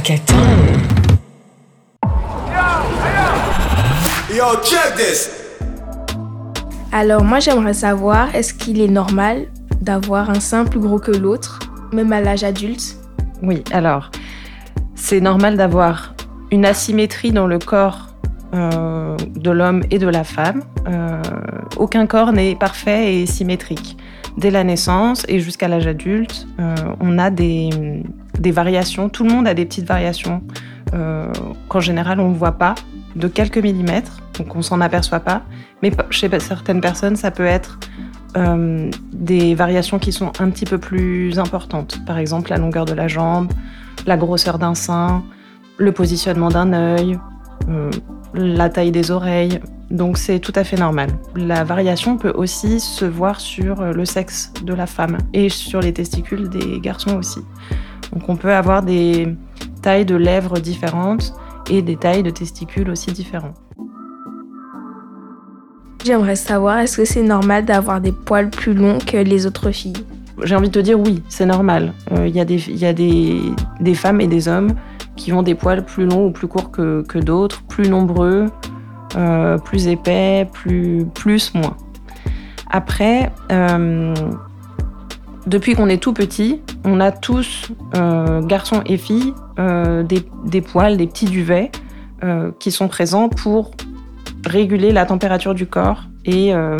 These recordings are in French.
Reggaeton. Yo, check this. Alors moi j'aimerais savoir, est-ce qu'il est normal d'avoir un sein plus gros que l'autre, même à l'âge adulte? Oui, alors, c'est normal d'avoir une asymétrie dans le corps euh, de l'homme et de la femme. Euh, aucun corps n'est parfait et symétrique. Dès la naissance et jusqu'à l'âge adulte, euh, on a des, variations. Tout le monde a des petites variations qu'en général on ne voit pas, de quelques millimètres, donc on s'en aperçoit pas. Mais chez certaines personnes, ça peut être euh, des variations qui sont un petit peu plus importantes. Par exemple, la longueur de la jambe, la grosseur d'un sein, le positionnement d'un œil, euh, la taille des oreilles. Donc c'est tout à fait normal. La variation peut aussi se voir sur le sexe de la femme et sur les testicules des garçons aussi. Donc on peut avoir des tailles de lèvres différentes et des tailles de testicules aussi différentes. J'aimerais savoir, est-ce que c'est normal d'avoir des poils plus longs que les autres filles? J'ai envie de te dire oui, c'est normal. Il euh, y a, des, y a des, des, femmes et des hommes qui ont des poils plus longs ou plus courts que, que d'autres, plus nombreux, euh, plus épais, plus, plus, moins. Après, euh, depuis qu'on est tout petit, on a tous, garçons et filles, des, des, poils, des petits duvets qui sont présents pour réguler la température du corps et euh,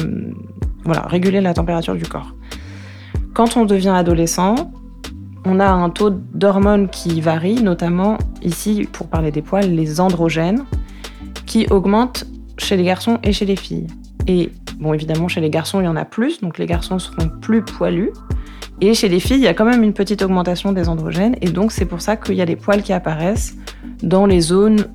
voilà, réguler la température du corps. Quand on devient adolescent, on a un taux d'hormones qui varie, notamment ici, pour parler des poils, les androgènes, qui augmentent chez les garçons et chez les filles. Et bon, évidemment, chez les garçons, il y en a plus, donc les garçons seront plus poilus. Et chez les filles, il y a quand même une petite augmentation des androgènes, et donc c'est pour ça qu'il y a les poils qui apparaissent dans les zones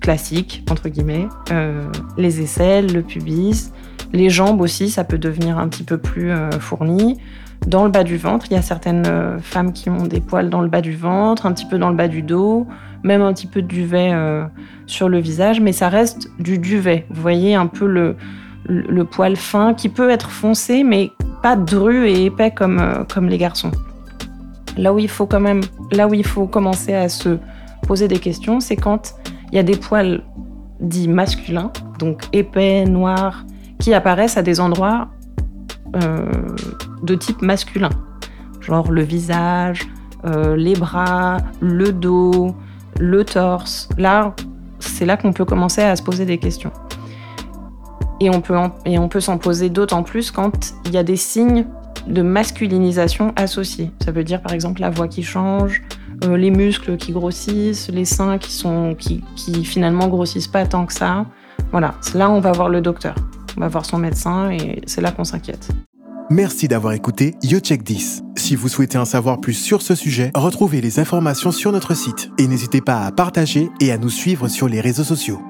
classiques, entre guillemets, euh, les aisselles, le pubis, les jambes aussi, ça peut devenir un petit peu plus euh, fourni. Dans le bas du ventre, il y a certaines euh, femmes qui ont des poils dans le bas du ventre, un petit peu dans le bas du dos, même un petit peu de duvet sur le visage, mais ça reste du duvet. Vous voyez un peu le, poil fin qui peut être foncé, mais pas dru et épais comme, comme les garçons. Là où il faut quand même, là où il faut commencer à se poser des questions, c'est quand il y a des poils dits masculins, donc épais, noirs, qui apparaissent à des endroits euh, de type masculin, genre le visage, euh, les bras, le dos, le torse. Là, c'est là qu'on peut commencer à se poser des questions. Et on peut, et on peut s'en poser d'autant plus quand il y a des signes de masculinisation associés. Ça veut dire par exemple la voix qui change, euh, les muscles qui grossissent, les seins qui, sont, qui, qui finalement grossissent pas tant que ça. Voilà, là on va voir le docteur, on va voir son médecin et c'est là qu'on s'inquiète. Merci d'avoir écouté YoCheck 10. Si vous souhaitez en savoir plus sur ce sujet, retrouvez les informations sur notre site et n'hésitez pas à partager et à nous suivre sur les réseaux sociaux.